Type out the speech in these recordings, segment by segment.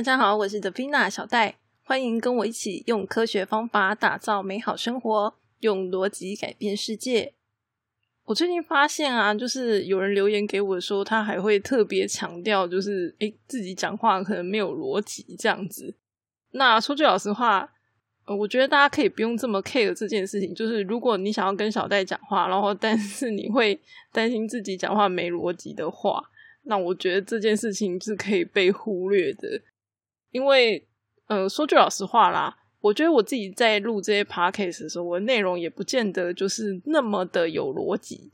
大家好，我是 Defina 小戴，欢迎跟我一起用科学方法打造美好生活，用逻辑改变世界。我最近发现啊，就是有人留言给我说，他还会特别强调，就是诶自己讲话可能没有逻辑这样子。那说句老实话，呃，我觉得大家可以不用这么 care 这件事情。就是如果你想要跟小戴讲话，然后但是你会担心自己讲话没逻辑的话，那我觉得这件事情是可以被忽略的。因为，呃，说句老实话啦，我觉得我自己在录这些 podcast 的时候，我的内容也不见得就是那么的有逻辑。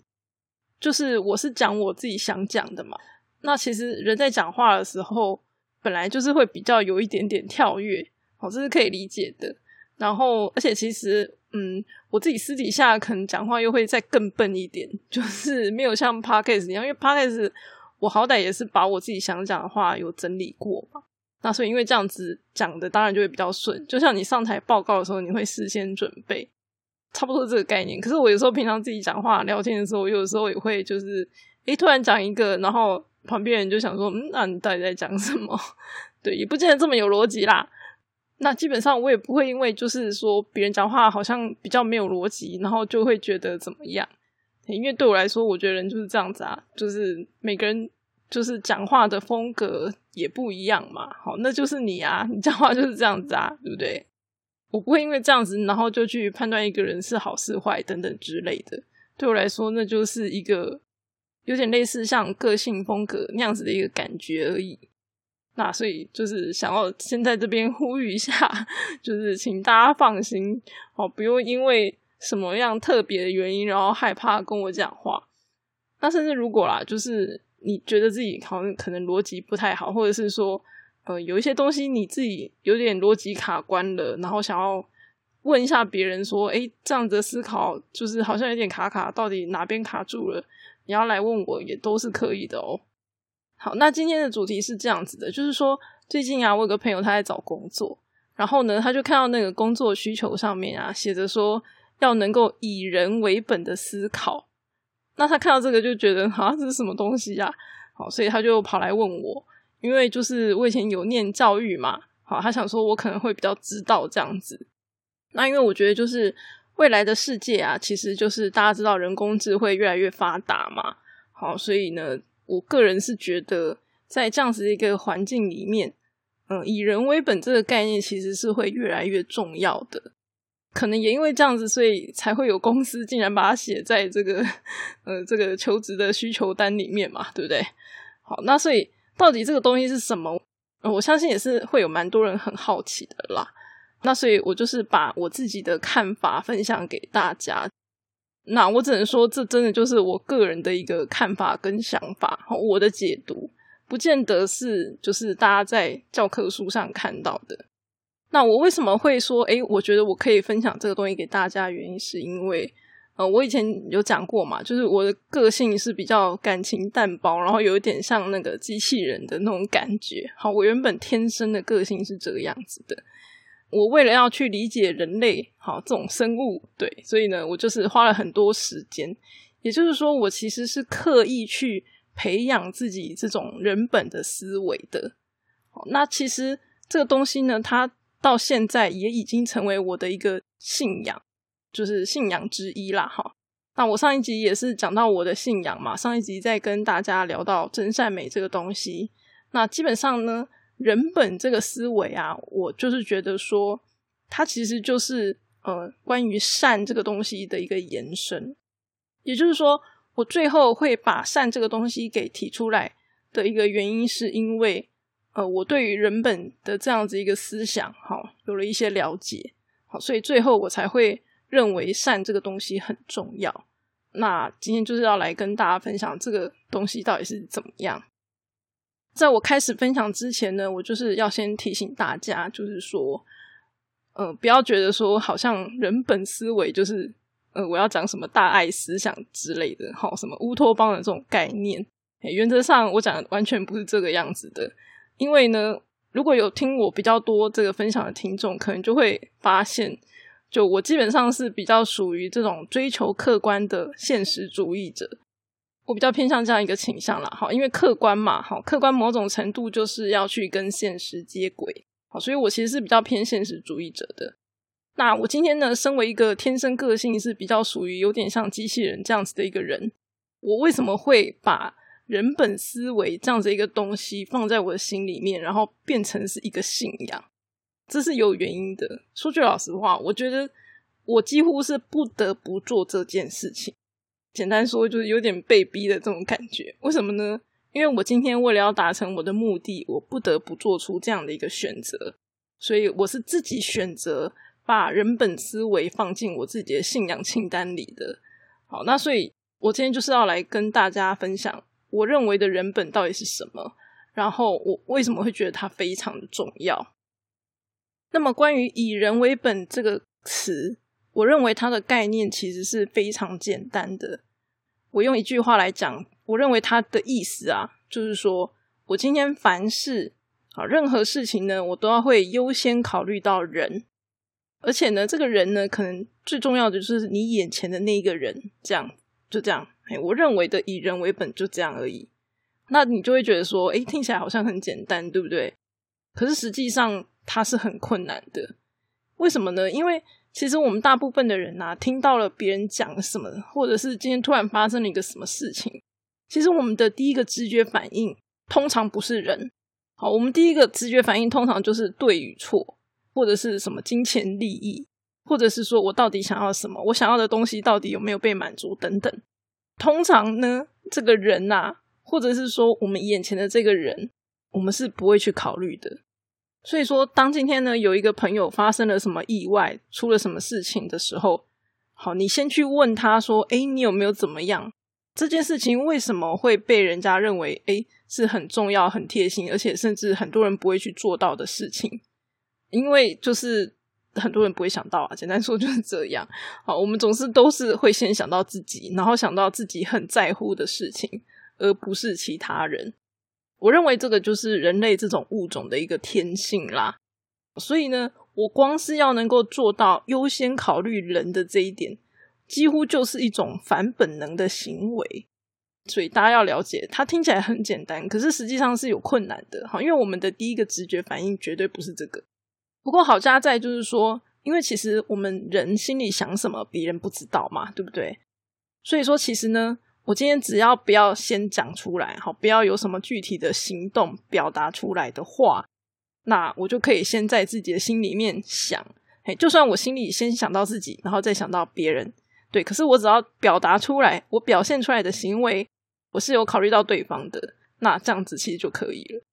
就是我是讲我自己想讲的嘛。那其实人在讲话的时候，本来就是会比较有一点点跳跃，哦，这是可以理解的。然后，而且其实，嗯，我自己私底下可能讲话又会再更笨一点，就是没有像 podcast 一样，因为 podcast 我好歹也是把我自己想讲的话有整理过嘛。那所以，因为这样子讲的，当然就会比较顺。就像你上台报告的时候，你会事先准备，差不多这个概念。可是我有时候平常自己讲话聊天的时候，有时候也会就是，诶，突然讲一个，然后旁边人就想说，嗯，那你到底在讲什么？对，也不见得这么有逻辑啦。那基本上我也不会因为就是说别人讲话好像比较没有逻辑，然后就会觉得怎么样？因为对我来说，我觉得人就是这样子啊，就是每个人。就是讲话的风格也不一样嘛，好，那就是你啊，你讲话就是这样子啊，对不对？我不会因为这样子，然后就去判断一个人是好是坏等等之类的。对我来说，那就是一个有点类似像个性风格那样子的一个感觉而已。那所以就是想要先在这边呼吁一下，就是请大家放心哦，不用因为什么样特别的原因，然后害怕跟我讲话。那甚至如果啦，就是。你觉得自己好像可能逻辑不太好，或者是说，呃，有一些东西你自己有点逻辑卡关了，然后想要问一下别人说，哎，这样子思考就是好像有点卡卡，到底哪边卡住了？你要来问我也都是可以的哦。好，那今天的主题是这样子的，就是说最近啊，我有个朋友他在找工作，然后呢，他就看到那个工作需求上面啊，写着说要能够以人为本的思考。那他看到这个就觉得啊，这是什么东西呀？好，所以他就跑来问我，因为就是我以前有念教育嘛，好，他想说我可能会比较知道这样子。那因为我觉得就是未来的世界啊，其实就是大家知道人工智慧越来越发达嘛，好，所以呢，我个人是觉得在这样子的一个环境里面，嗯，以人为本这个概念其实是会越来越重要的。可能也因为这样子，所以才会有公司竟然把它写在这个呃这个求职的需求单里面嘛，对不对？好，那所以到底这个东西是什么？我相信也是会有蛮多人很好奇的啦。那所以我就是把我自己的看法分享给大家。那我只能说，这真的就是我个人的一个看法跟想法，我的解读，不见得是就是大家在教科书上看到的。那我为什么会说，诶，我觉得我可以分享这个东西给大家？原因是因为，呃，我以前有讲过嘛，就是我的个性是比较感情淡薄，然后有一点像那个机器人的那种感觉。好，我原本天生的个性是这个样子的。我为了要去理解人类，好这种生物，对，所以呢，我就是花了很多时间。也就是说，我其实是刻意去培养自己这种人本的思维的。好，那其实这个东西呢，它。到现在也已经成为我的一个信仰，就是信仰之一啦。哈，那我上一集也是讲到我的信仰嘛。上一集在跟大家聊到真善美这个东西，那基本上呢，人本这个思维啊，我就是觉得说，它其实就是呃，关于善这个东西的一个延伸。也就是说，我最后会把善这个东西给提出来的一个原因，是因为。呃，我对于人本的这样子一个思想，好有了一些了解，好，所以最后我才会认为善这个东西很重要。那今天就是要来跟大家分享这个东西到底是怎么样。在我开始分享之前呢，我就是要先提醒大家，就是说，呃，不要觉得说好像人本思维就是，呃，我要讲什么大爱思想之类的，好，什么乌托邦的这种概念，原则上我讲的完全不是这个样子的。因为呢，如果有听我比较多这个分享的听众，可能就会发现，就我基本上是比较属于这种追求客观的现实主义者。我比较偏向这样一个倾向啦，好，因为客观嘛，好，客观某种程度就是要去跟现实接轨，好，所以我其实是比较偏现实主义者的。那我今天呢，身为一个天生个性是比较属于有点像机器人这样子的一个人，我为什么会把人本思维这样子一个东西放在我的心里面，然后变成是一个信仰？这是有原因的。说句老实话，我觉得我几乎是不得不做这件事情。简单说，就是有点被逼的这种感觉。为什么呢？因为我今天为了要达成我的目的，我不得不做出这样的一个选择，所以我是自己选择。把人本思维放进我自己的信仰清单里的，好，那所以我今天就是要来跟大家分享我认为的人本到底是什么，然后我为什么会觉得它非常的重要。那么关于以人为本这个词，我认为它的概念其实是非常简单的。我用一句话来讲，我认为它的意思啊，就是说我今天凡事啊，任何事情呢，我都要会优先考虑到人。而且呢，这个人呢，可能最重要的就是你眼前的那一个人，这样就这样。哎，我认为的以人为本就这样而已。那你就会觉得说，哎，听起来好像很简单，对不对？可是实际上它是很困难的。为什么呢？因为其实我们大部分的人啊，听到了别人讲什么，或者是今天突然发生了一个什么事情，其实我们的第一个直觉反应通常不是人。好，我们第一个直觉反应通常就是对与错。或者是什么金钱利益，或者是说我到底想要什么，我想要的东西到底有没有被满足等等。通常呢，这个人呐，或者是说我们眼前的这个人，我们是不会去考虑的。所以说，当今天呢有一个朋友发生了什么意外，出了什么事情的时候，好，你先去问他说：“哎，你有没有怎么样？这件事情为什么会被人家认为哎是很重要、很贴心，而且甚至很多人不会去做到的事情？”因为就是很多人不会想到啊，简单说就是这样。好，我们总是都是会先想到自己，然后想到自己很在乎的事情，而不是其他人。我认为这个就是人类这种物种的一个天性啦。所以呢，我光是要能够做到优先考虑人的这一点，几乎就是一种反本能的行为。所以大家要了解，它听起来很简单，可是实际上是有困难的。好，因为我们的第一个直觉反应绝对不是这个。不过好加在就是说，因为其实我们人心里想什么，别人不知道嘛，对不对？所以说，其实呢，我今天只要不要先讲出来，好，不要有什么具体的行动表达出来的话，那我就可以先在自己的心里面想，嘿，就算我心里先想到自己，然后再想到别人，对，可是我只要表达出来，我表现出来的行为，我是有考虑到对方的，那这样子其实就可以了。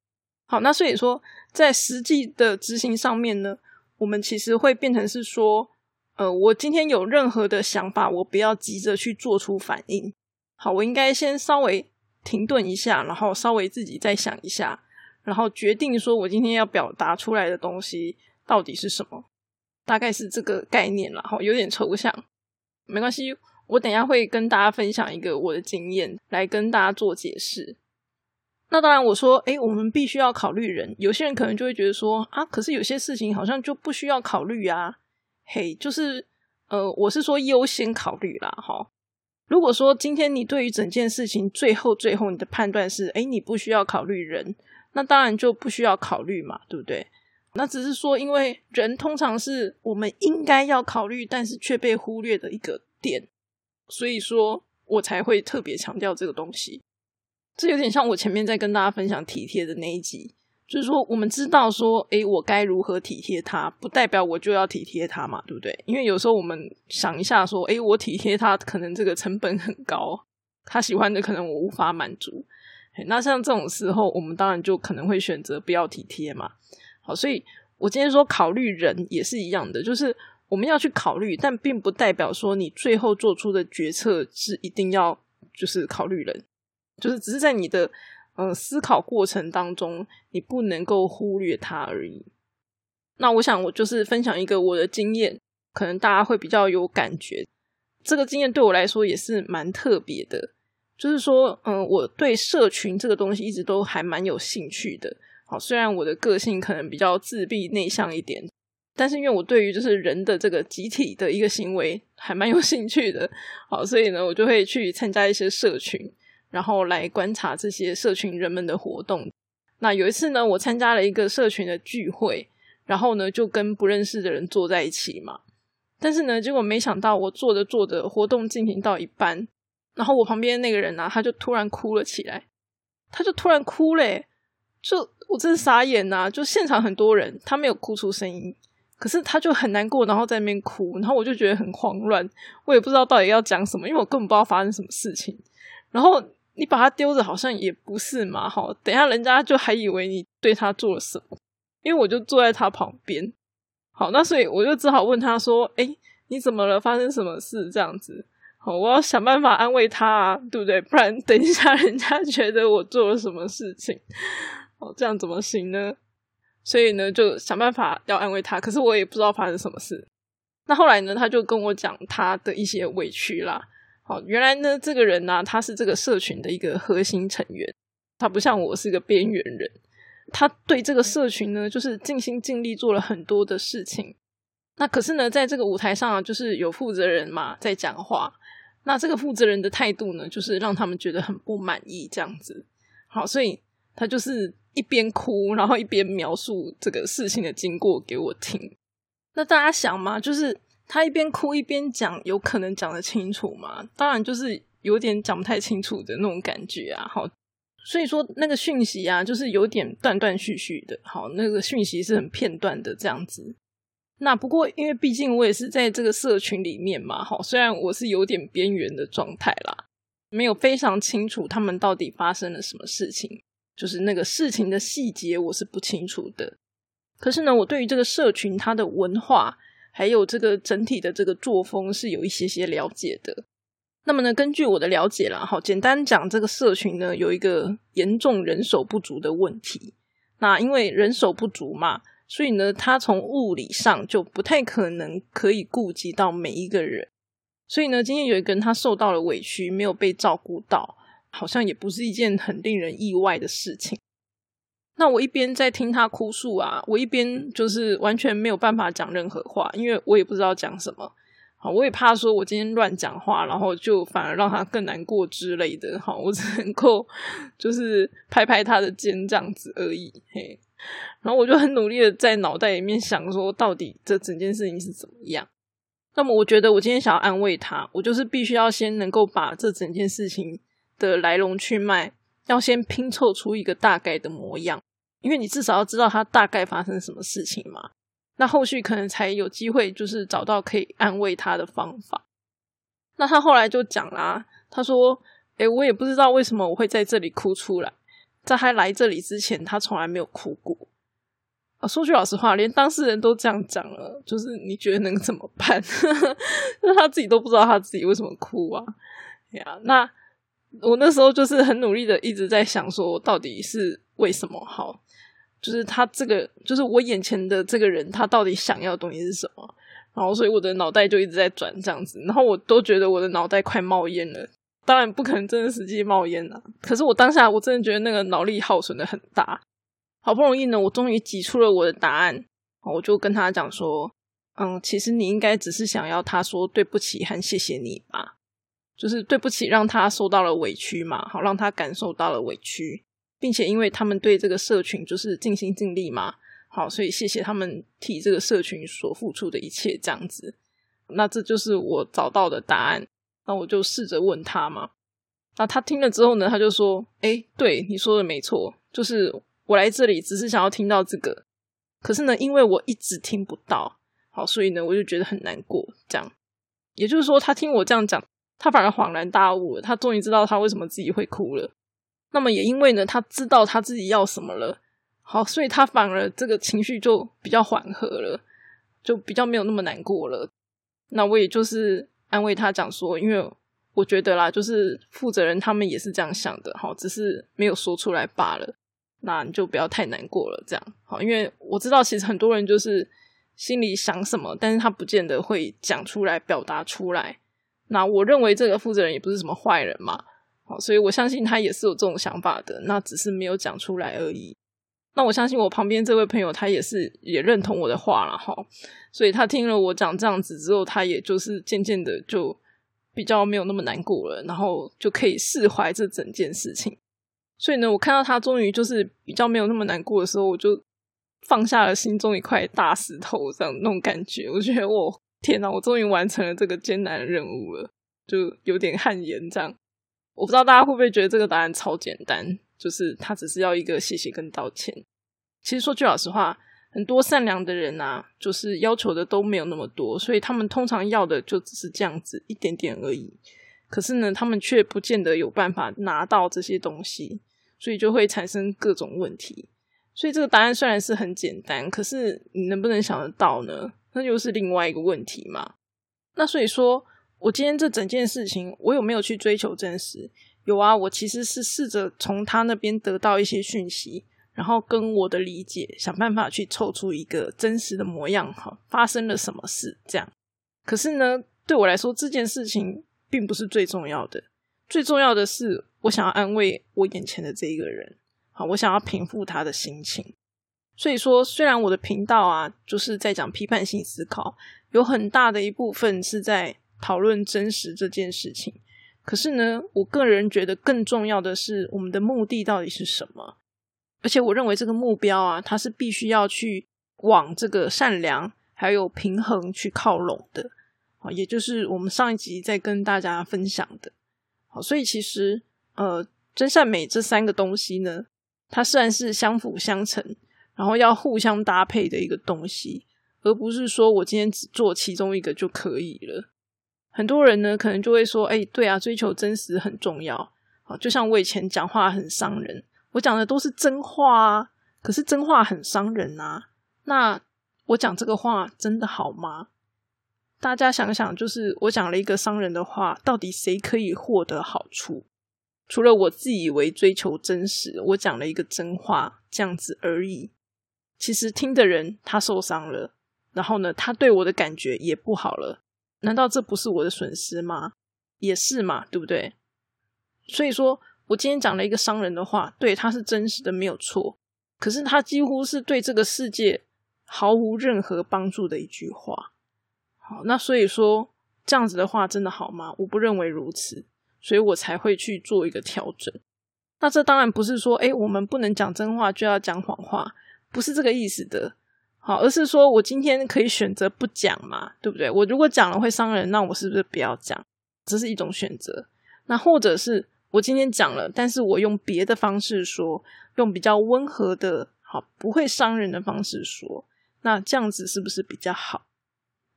好，那所以说，在实际的执行上面呢，我们其实会变成是说，呃，我今天有任何的想法，我不要急着去做出反应。好，我应该先稍微停顿一下，然后稍微自己再想一下，然后决定说我今天要表达出来的东西到底是什么，大概是这个概念了。哈，有点抽象，没关系，我等下会跟大家分享一个我的经验，来跟大家做解释。那当然，我说，哎，我们必须要考虑人。有些人可能就会觉得说，啊，可是有些事情好像就不需要考虑啊。嘿，就是，呃，我是说优先考虑啦，哈。如果说今天你对于整件事情最后最后你的判断是，哎，你不需要考虑人，那当然就不需要考虑嘛，对不对？那只是说，因为人通常是我们应该要考虑，但是却被忽略的一个点，所以说我才会特别强调这个东西。这有点像我前面在跟大家分享体贴的那一集，就是说我们知道说，诶，我该如何体贴他，不代表我就要体贴他嘛，对不对？因为有时候我们想一下说，诶，我体贴他，可能这个成本很高，他喜欢的可能我无法满足。那像这种时候，我们当然就可能会选择不要体贴嘛。好，所以我今天说考虑人也是一样的，就是我们要去考虑，但并不代表说你最后做出的决策是一定要就是考虑人。就是只是在你的呃思考过程当中，你不能够忽略它而已。那我想，我就是分享一个我的经验，可能大家会比较有感觉。这个经验对我来说也是蛮特别的。就是说，嗯，我对社群这个东西一直都还蛮有兴趣的。好，虽然我的个性可能比较自闭内向一点，但是因为我对于就是人的这个集体的一个行为还蛮有兴趣的。好，所以呢，我就会去参加一些社群。然后来观察这些社群人们的活动。那有一次呢，我参加了一个社群的聚会，然后呢就跟不认识的人坐在一起嘛。但是呢，结果没想到我坐着坐着，活动进行到一半，然后我旁边那个人呢，他就突然哭了起来，他就突然哭嘞，就我真的傻眼呐！就现场很多人，他没有哭出声音。可是他就很难过，然后在那边哭，然后我就觉得很慌乱，我也不知道到底要讲什么，因为我根本不知道发生什么事情。然后你把他丢着，好像也不是嘛，好，等下人家就还以为你对他做了什么，因为我就坐在他旁边。好，那所以我就只好问他说：“哎，你怎么了？发生什么事？”这样子，好，我要想办法安慰他啊，对不对？不然等一下人家觉得我做了什么事情，哦，这样怎么行呢？所以呢，就想办法要安慰他，可是我也不知道发生什么事。那后来呢，他就跟我讲他的一些委屈啦。好，原来呢，这个人呢，他是这个社群的一个核心成员，他不像我是个边缘人。他对这个社群呢，就是尽心尽力做了很多的事情。那可是呢，在这个舞台上，就是有负责人嘛在讲话。那这个负责人的态度呢，就是让他们觉得很不满意，这样子。好，所以他就是。一边哭，然后一边描述这个事情的经过给我听。那大家想嘛，就是他一边哭一边讲，有可能讲得清楚吗？当然，就是有点讲不太清楚的那种感觉啊。好，所以说那个讯息啊，就是有点断断续续的。好，那个讯息是很片段的这样子。那不过，因为毕竟我也是在这个社群里面嘛，好，虽然我是有点边缘的状态啦，没有非常清楚他们到底发生了什么事情。就是那个事情的细节，我是不清楚的。可是呢，我对于这个社群它的文化，还有这个整体的这个作风，是有一些些了解的。那么呢，根据我的了解啦，好，简单讲，这个社群呢有一个严重人手不足的问题。那因为人手不足嘛，所以呢，他从物理上就不太可能可以顾及到每一个人。所以呢，今天有一个人他受到了委屈，没有被照顾到。好像也不是一件很令人意外的事情。那我一边在听他哭诉啊，我一边就是完全没有办法讲任何话，因为我也不知道讲什么。好，我也怕说我今天乱讲话，然后就反而让他更难过之类的。好，我只能够 就是拍拍他的肩这样子而已。嘿，然后我就很努力的在脑袋里面想说，到底这整件事情是怎么样？那么我觉得我今天想要安慰他，我就是必须要先能够把这整件事情。的来龙去脉，要先拼凑出一个大概的模样，因为你至少要知道他大概发生什么事情嘛。那后续可能才有机会，就是找到可以安慰他的方法。那他后来就讲啦，他说：“诶，我也不知道为什么我会在这里哭出来，在他来这里之前，他从来没有哭过。”啊，说句老实话，连当事人都这样讲了，就是你觉得能怎么办？那 他自己都不知道他自己为什么哭啊？呀，那。我那时候就是很努力的一直在想，说到底是为什么好？就是他这个，就是我眼前的这个人，他到底想要的东西是什么？然后，所以我的脑袋就一直在转这样子，然后我都觉得我的脑袋快冒烟了。当然不可能真的实际冒烟啊，可是我当下我真的觉得那个脑力耗损的很大。好不容易呢，我终于挤出了我的答案，我就跟他讲说：“嗯，其实你应该只是想要他说对不起和谢谢你吧。”就是对不起，让他受到了委屈嘛，好让他感受到了委屈，并且因为他们对这个社群就是尽心尽力嘛，好，所以谢谢他们替这个社群所付出的一切，这样子。那这就是我找到的答案。那我就试着问他嘛，那他听了之后呢，他就说：“哎，对你说的没错，就是我来这里只是想要听到这个，可是呢，因为我一直听不到，好，所以呢，我就觉得很难过。这样，也就是说，他听我这样讲。”他反而恍然大悟了，他终于知道他为什么自己会哭了。那么也因为呢，他知道他自己要什么了，好，所以他反而这个情绪就比较缓和了，就比较没有那么难过了。那我也就是安慰他讲说，因为我觉得啦，就是负责人他们也是这样想的，好，只是没有说出来罢了。那你就不要太难过了，这样好，因为我知道其实很多人就是心里想什么，但是他不见得会讲出来、表达出来。那我认为这个负责人也不是什么坏人嘛，好，所以我相信他也是有这种想法的，那只是没有讲出来而已。那我相信我旁边这位朋友他也是也认同我的话了哈，所以他听了我讲这样子之后，他也就是渐渐的就比较没有那么难过了，然后就可以释怀这整件事情。所以呢，我看到他终于就是比较没有那么难过的时候，我就放下了心中一块大石头，这样那种感觉，我觉得我天哪，我终于完成了这个艰难的任务了，就有点汗颜这样。我不知道大家会不会觉得这个答案超简单，就是他只是要一个谢谢跟道歉。其实说句老实话，很多善良的人啊，就是要求的都没有那么多，所以他们通常要的就只是这样子一点点而已。可是呢，他们却不见得有办法拿到这些东西，所以就会产生各种问题。所以这个答案虽然是很简单，可是你能不能想得到呢？那就是另外一个问题嘛。那所以说。我今天这整件事情，我有没有去追求真实？有啊，我其实是试着从他那边得到一些讯息，然后跟我的理解想办法去凑出一个真实的模样。哈，发生了什么事？这样。可是呢，对我来说，这件事情并不是最重要的。最重要的是，我想要安慰我眼前的这一个人。好，我想要平复他的心情。所以说，虽然我的频道啊，就是在讲批判性思考，有很大的一部分是在。讨论真实这件事情，可是呢，我个人觉得更重要的是我们的目的到底是什么？而且我认为这个目标啊，它是必须要去往这个善良还有平衡去靠拢的啊，也就是我们上一集在跟大家分享的。好，所以其实呃，真善美这三个东西呢，它虽然是相辅相成，然后要互相搭配的一个东西，而不是说我今天只做其中一个就可以了。很多人呢，可能就会说：“哎，对啊，追求真实很重要。”啊，就像我以前讲话很伤人，我讲的都是真话啊。可是真话很伤人啊。那我讲这个话真的好吗？大家想想，就是我讲了一个伤人的话，到底谁可以获得好处？除了我自以为追求真实，我讲了一个真话这样子而已。其实听的人他受伤了，然后呢，他对我的感觉也不好了。难道这不是我的损失吗？也是嘛，对不对？所以说我今天讲了一个伤人的话，对，他是真实的，没有错。可是他几乎是对这个世界毫无任何帮助的一句话。好，那所以说这样子的话真的好吗？我不认为如此，所以我才会去做一个调整。那这当然不是说，哎，我们不能讲真话就要讲谎话，不是这个意思的。好，而是说我今天可以选择不讲嘛，对不对？我如果讲了会伤人，那我是不是不要讲？这是一种选择。那或者是我今天讲了，但是我用别的方式说，用比较温和的，好不会伤人的方式说，那这样子是不是比较好？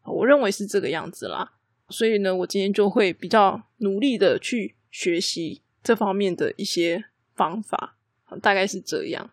我认为是这个样子啦。所以呢，我今天就会比较努力的去学习这方面的一些方法，大概是这样。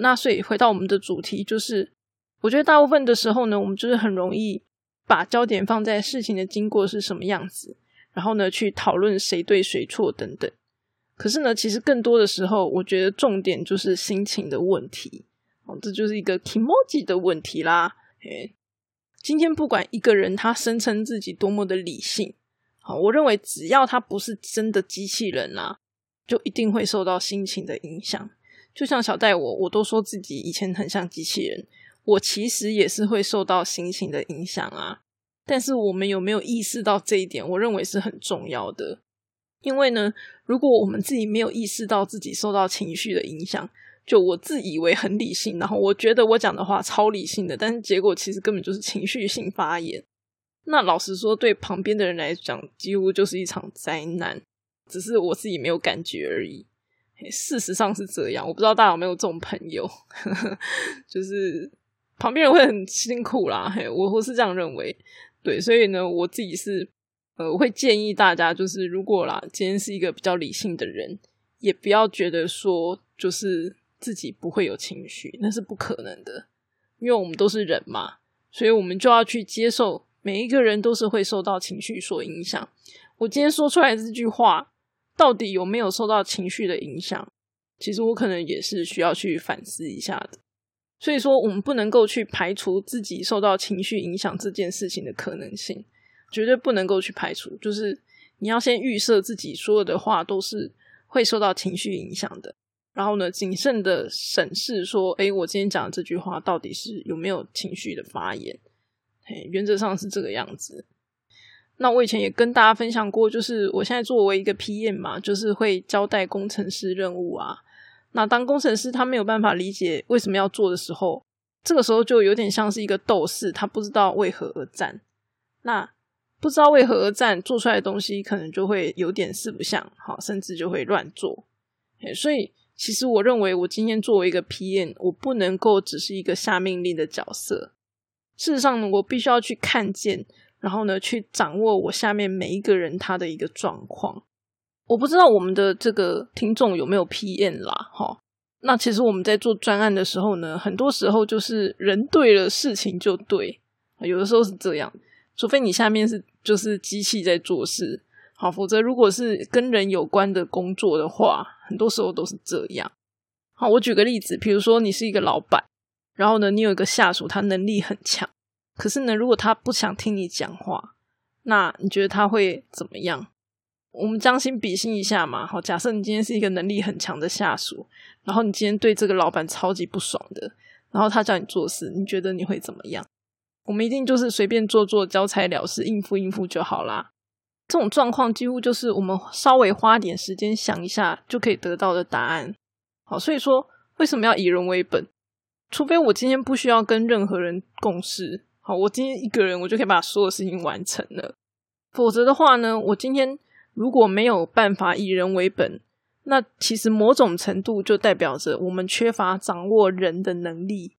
那所以回到我们的主题，就是我觉得大部分的时候呢，我们就是很容易把焦点放在事情的经过是什么样子，然后呢去讨论谁对谁错等等。可是呢，其实更多的时候，我觉得重点就是心情的问题哦，这就是一个 emoji 的问题啦。诶，今天不管一个人他声称自己多么的理性，好，我认为只要他不是真的机器人啊，就一定会受到心情的影响。就像小戴我，我都说自己以前很像机器人，我其实也是会受到心情的影响啊。但是我们有没有意识到这一点？我认为是很重要的。因为呢，如果我们自己没有意识到自己受到情绪的影响，就我自以为很理性，然后我觉得我讲的话超理性的，但是结果其实根本就是情绪性发言。那老实说，对旁边的人来讲，几乎就是一场灾难，只是我自己没有感觉而已。事实上是这样，我不知道大家有没有这种朋友，就是旁边人会很辛苦啦。嘿，我我是这样认为，对，所以呢，我自己是呃，我会建议大家，就是如果啦，今天是一个比较理性的人，也不要觉得说就是自己不会有情绪，那是不可能的，因为我们都是人嘛，所以我们就要去接受每一个人都是会受到情绪所影响。我今天说出来这句话。到底有没有受到情绪的影响？其实我可能也是需要去反思一下的。所以说，我们不能够去排除自己受到情绪影响这件事情的可能性，绝对不能够去排除。就是你要先预设自己说的话都是会受到情绪影响的，然后呢，谨慎的审视说，诶，我今天讲的这句话到底是有没有情绪的发言？嘿，原则上是这个样子。那我以前也跟大家分享过，就是我现在作为一个 PM 嘛，就是会交代工程师任务啊。那当工程师他没有办法理解为什么要做的时候，这个时候就有点像是一个斗士，他不知道为何而战。那不知道为何而战，做出来的东西可能就会有点四不像，好，甚至就会乱做。所以，其实我认为，我今天作为一个 PM，我不能够只是一个下命令的角色。事实上呢，我必须要去看见。然后呢，去掌握我下面每一个人他的一个状况。我不知道我们的这个听众有没有 PM 啦，哈。那其实我们在做专案的时候呢，很多时候就是人对了，事情就对。有的时候是这样，除非你下面是就是机器在做事，好，否则如果是跟人有关的工作的话，很多时候都是这样。好，我举个例子，比如说你是一个老板，然后呢，你有一个下属，他能力很强。可是呢，如果他不想听你讲话，那你觉得他会怎么样？我们将心比心一下嘛。好，假设你今天是一个能力很强的下属，然后你今天对这个老板超级不爽的，然后他叫你做事，你觉得你会怎么样？我们一定就是随便做做，交差了事，应付应付就好啦。这种状况几乎就是我们稍微花点时间想一下就可以得到的答案。好，所以说为什么要以人为本？除非我今天不需要跟任何人共事。好，我今天一个人，我就可以把所有事情完成了。否则的话呢，我今天如果没有办法以人为本，那其实某种程度就代表着我们缺乏掌握人的能力。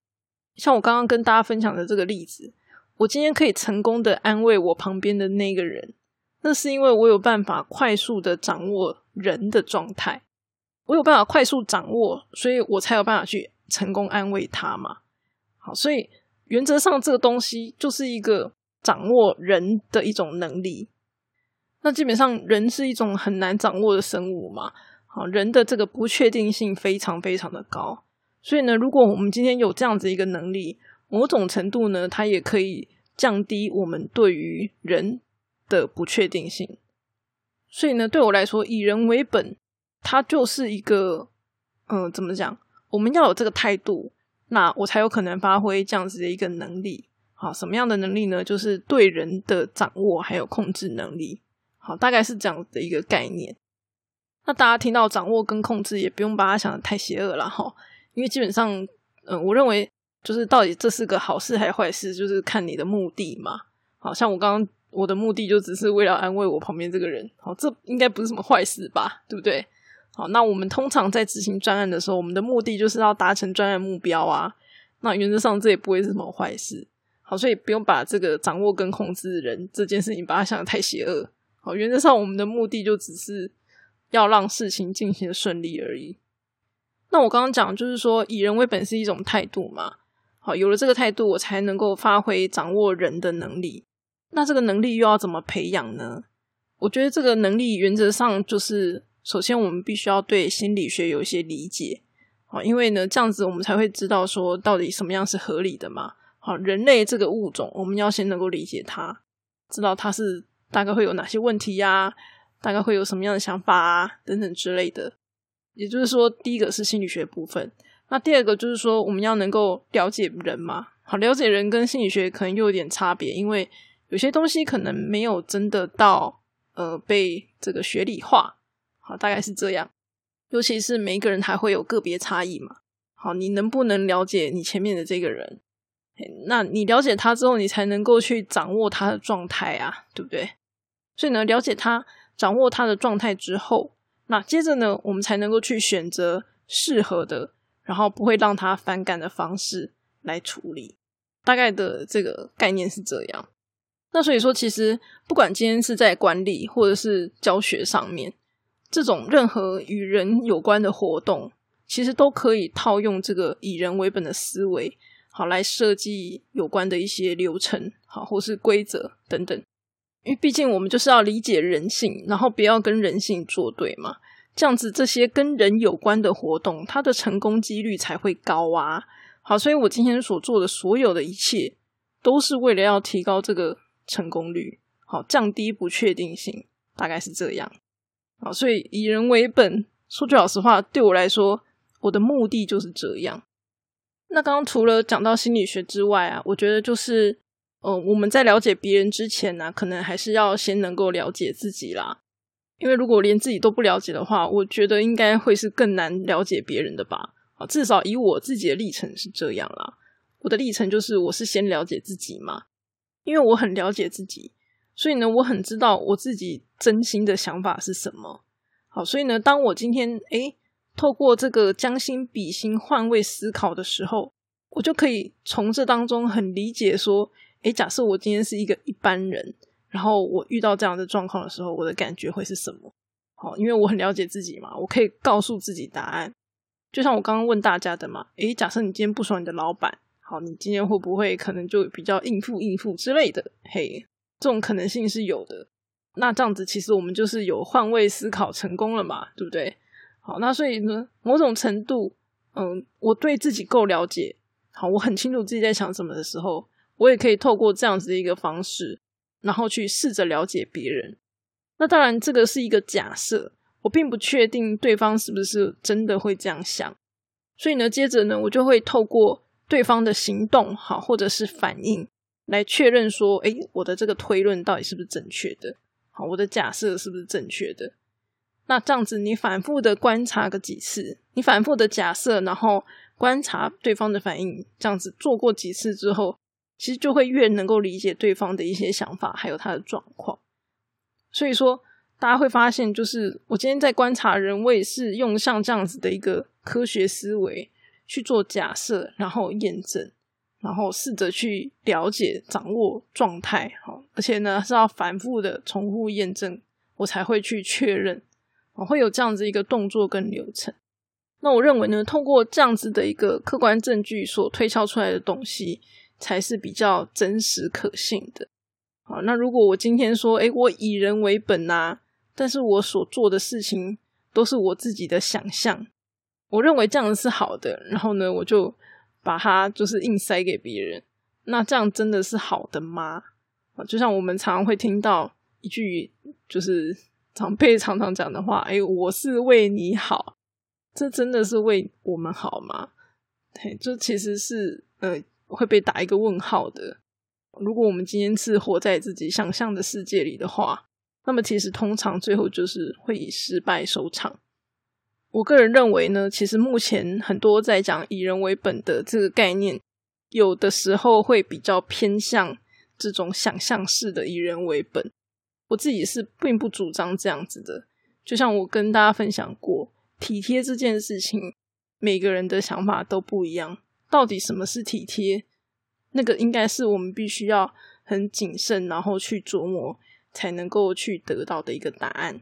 像我刚刚跟大家分享的这个例子，我今天可以成功的安慰我旁边的那个人，那是因为我有办法快速的掌握人的状态，我有办法快速掌握，所以我才有办法去成功安慰他嘛。好，所以。原则上，这个东西就是一个掌握人的一种能力。那基本上，人是一种很难掌握的生物嘛。好，人的这个不确定性非常非常的高。所以呢，如果我们今天有这样子一个能力，某种程度呢，它也可以降低我们对于人的不确定性。所以呢，对我来说，以人为本，它就是一个，嗯，怎么讲？我们要有这个态度。那我才有可能发挥这样子的一个能力，好，什么样的能力呢？就是对人的掌握还有控制能力，好，大概是这样的一个概念。那大家听到掌握跟控制，也不用把它想的太邪恶了哈，因为基本上，嗯，我认为就是到底这是个好事还是坏事，就是看你的目的嘛。好像我刚刚我的目的就只是为了安慰我旁边这个人，好，这应该不是什么坏事吧？对不对？好，那我们通常在执行专案的时候，我们的目的就是要达成专案目标啊。那原则上这也不会是什么坏事。好，所以不用把这个掌握跟控制人这件事情把它想的太邪恶。好，原则上我们的目的就只是要让事情进行顺利而已。那我刚刚讲就是说，以人为本是一种态度嘛。好，有了这个态度，我才能够发挥掌握人的能力。那这个能力又要怎么培养呢？我觉得这个能力原则上就是。首先，我们必须要对心理学有一些理解，好，因为呢，这样子我们才会知道说到底什么样是合理的嘛。好，人类这个物种，我们要先能够理解它，知道它是大概会有哪些问题呀，大概会有什么样的想法啊，等等之类的。也就是说，第一个是心理学部分，那第二个就是说，我们要能够了解人嘛。好，了解人跟心理学可能又有点差别，因为有些东西可能没有真的到呃被这个学理化。大概是这样。尤其是每一个人还会有个别差异嘛。好，你能不能了解你前面的这个人？那你了解他之后，你才能够去掌握他的状态啊，对不对？所以呢，了解他、掌握他的状态之后，那接着呢，我们才能够去选择适合的，然后不会让他反感的方式来处理。大概的这个概念是这样。那所以说，其实不管今天是在管理或者是教学上面。这种任何与人有关的活动，其实都可以套用这个以人为本的思维，好来设计有关的一些流程，好或是规则等等。因为毕竟我们就是要理解人性，然后不要跟人性作对嘛。这样子，这些跟人有关的活动，它的成功几率才会高啊。好，所以我今天所做的所有的一切，都是为了要提高这个成功率，好降低不确定性。大概是这样。啊，所以以人为本，说句老实话，对我来说，我的目的就是这样。那刚刚除了讲到心理学之外啊，我觉得就是，呃，我们在了解别人之前呢，可能还是要先能够了解自己啦。因为如果连自己都不了解的话，我觉得应该会是更难了解别人的吧。啊，至少以我自己的历程是这样啦。我的历程就是，我是先了解自己嘛，因为我很了解自己，所以呢，我很知道我自己真心的想法是什么。好，所以呢，当我今天诶透过这个将心比心、换位思考的时候，我就可以从这当中很理解说，诶，假设我今天是一个一般人，然后我遇到这样的状况的时候，我的感觉会是什么？好，因为我很了解自己嘛，我可以告诉自己答案。就像我刚刚问大家的嘛，诶，假设你今天不爽你的老板，好，你今天会不会可能就比较应付应付之类的？嘿，这种可能性是有的。那这样子，其实我们就是有换位思考成功了嘛，对不对？好，那所以呢，某种程度，嗯，我对自己够了解，好，我很清楚自己在想什么的时候，我也可以透过这样子的一个方式，然后去试着了解别人。那当然，这个是一个假设，我并不确定对方是不是真的会这样想。所以呢，接着呢，我就会透过对方的行动，好，或者是反应，来确认说，哎，我的这个推论到底是不是正确的。好，我的假设是不是正确的？那这样子，你反复的观察个几次，你反复的假设，然后观察对方的反应，这样子做过几次之后，其实就会越能够理解对方的一些想法，还有他的状况。所以说，大家会发现，就是我今天在观察人，我也是用像这样子的一个科学思维去做假设，然后验证。然后试着去了解、掌握状态，好，而且呢是要反复的重复验证，我才会去确认，我会有这样子一个动作跟流程。那我认为呢，通过这样子的一个客观证据所推敲出来的东西，才是比较真实可信的。好，那如果我今天说，诶，我以人为本呐，但是我所做的事情都是我自己的想象，我认为这样是好的，然后呢，我就。把它就是硬塞给别人，那这样真的是好的吗？啊，就像我们常常会听到一句，就是长辈常常讲的话：“ 哎，我是为你好。”这真的是为我们好吗？嘿，这其实是呃会被打一个问号的。如果我们今天是活在自己想象的世界里的话，那么其实通常最后就是会以失败收场。我个人认为呢，其实目前很多在讲以人为本的这个概念，有的时候会比较偏向这种想象式的以人为本。我自己是并不主张这样子的。就像我跟大家分享过，体贴这件事情，每个人的想法都不一样。到底什么是体贴？那个应该是我们必须要很谨慎，然后去琢磨，才能够去得到的一个答案。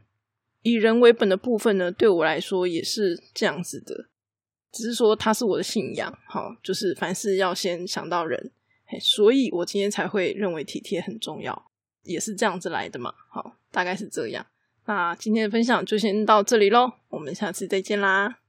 以人为本的部分呢，对我来说也是这样子的，只是说它是我的信仰，好，就是凡事要先想到人，所以我今天才会认为体贴很重要，也是这样子来的嘛，好，大概是这样。那今天的分享就先到这里喽，我们下次再见啦。